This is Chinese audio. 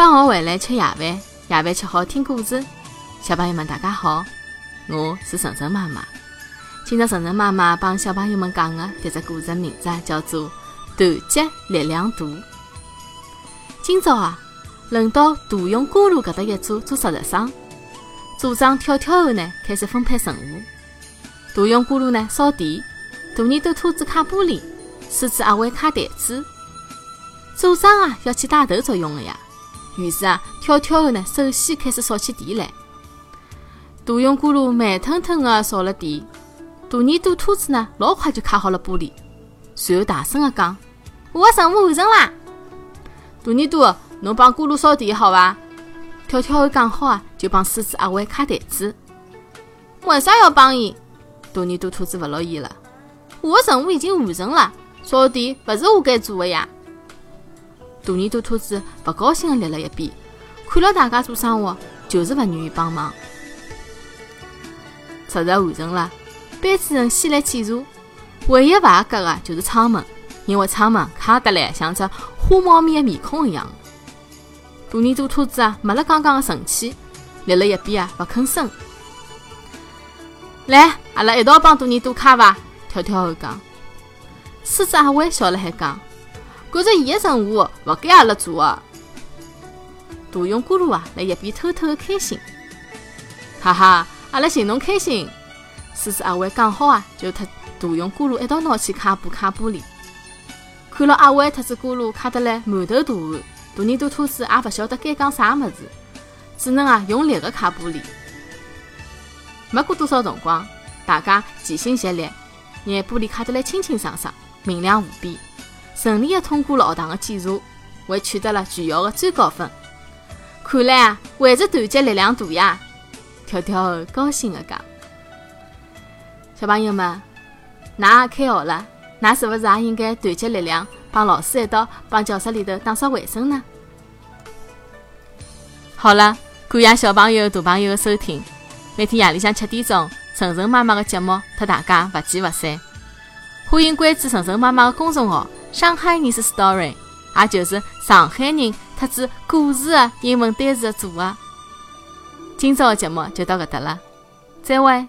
放学回来吃夜饭，夜饭吃好听故事。小朋友们，大家好，我是晨晨妈妈。今朝晨晨妈妈帮小朋友们讲的迭只故事名字叫做《团结力量大》。今朝啊，轮到大勇锅炉搿搭一组做值日生。组长跳跳后呢，开始分配任务。大勇锅炉呢扫地，大耳朵兔子擦玻璃，狮子阿伟擦台子。组长啊，要起带头作用的呀。于是啊，跳跳猴呢，首先开始扫起地来。大熊咕噜慢腾腾的扫了地，大耳朵兔子呢，老快就卡好了玻璃，随后大声的讲：“我的任务完成啦！”大耳朵，侬帮咕噜扫地好伐？跳跳猴讲好啊，就帮狮子阿伟卡台子。为啥要帮伊？大耳朵兔子勿乐意了。我的任务已经完成了，扫地勿是我该做的呀。大耳朵兔子勿高兴地立了一边，看了大家做生活，就是勿愿意帮忙。值日完成了，班主任先来检查，唯一勿合格的就是窗门，因为窗门卡得来像只花猫咪的面孔一样。大耳朵兔子啊，没了刚刚的神气，立了一边啊，勿吭声。来，阿拉一道帮大耳朵卡伐？跳跳后讲。狮子阿伟笑了海讲。觉着伊的任务勿该阿拉做的，大勇咕噜啊，辣一边偷偷的开心，哈哈，阿拉寻侬开心。狮子阿伟讲好啊，就特大勇咕噜一道拿起卡布卡玻璃，看了阿伟特子咕噜卡得来满头大汗，大耳朵兔子也勿晓得该讲啥物事，只能啊用力的卡玻璃。没过多少辰光，大家齐心协力，拿玻璃卡得来清清爽爽，明亮无比。顺利的通过了学堂的检查，还取得了全校的最高分。看来啊，还是团结力量大呀！跳跳高兴的讲：“小朋友们，㑚也开学了，㑚是不是也应该团结力量，帮老师一道帮教室里头打扫卫生呢？”好了，感谢小朋友、大朋友的收听。每天夜里向七点钟，晨晨妈妈的节目，和大家不见不散。欢迎关注晨晨妈妈的公众号。上海人是 story，也就是上海人特指故事的英文单词的组合。今朝的节目就到搿搭了，再会。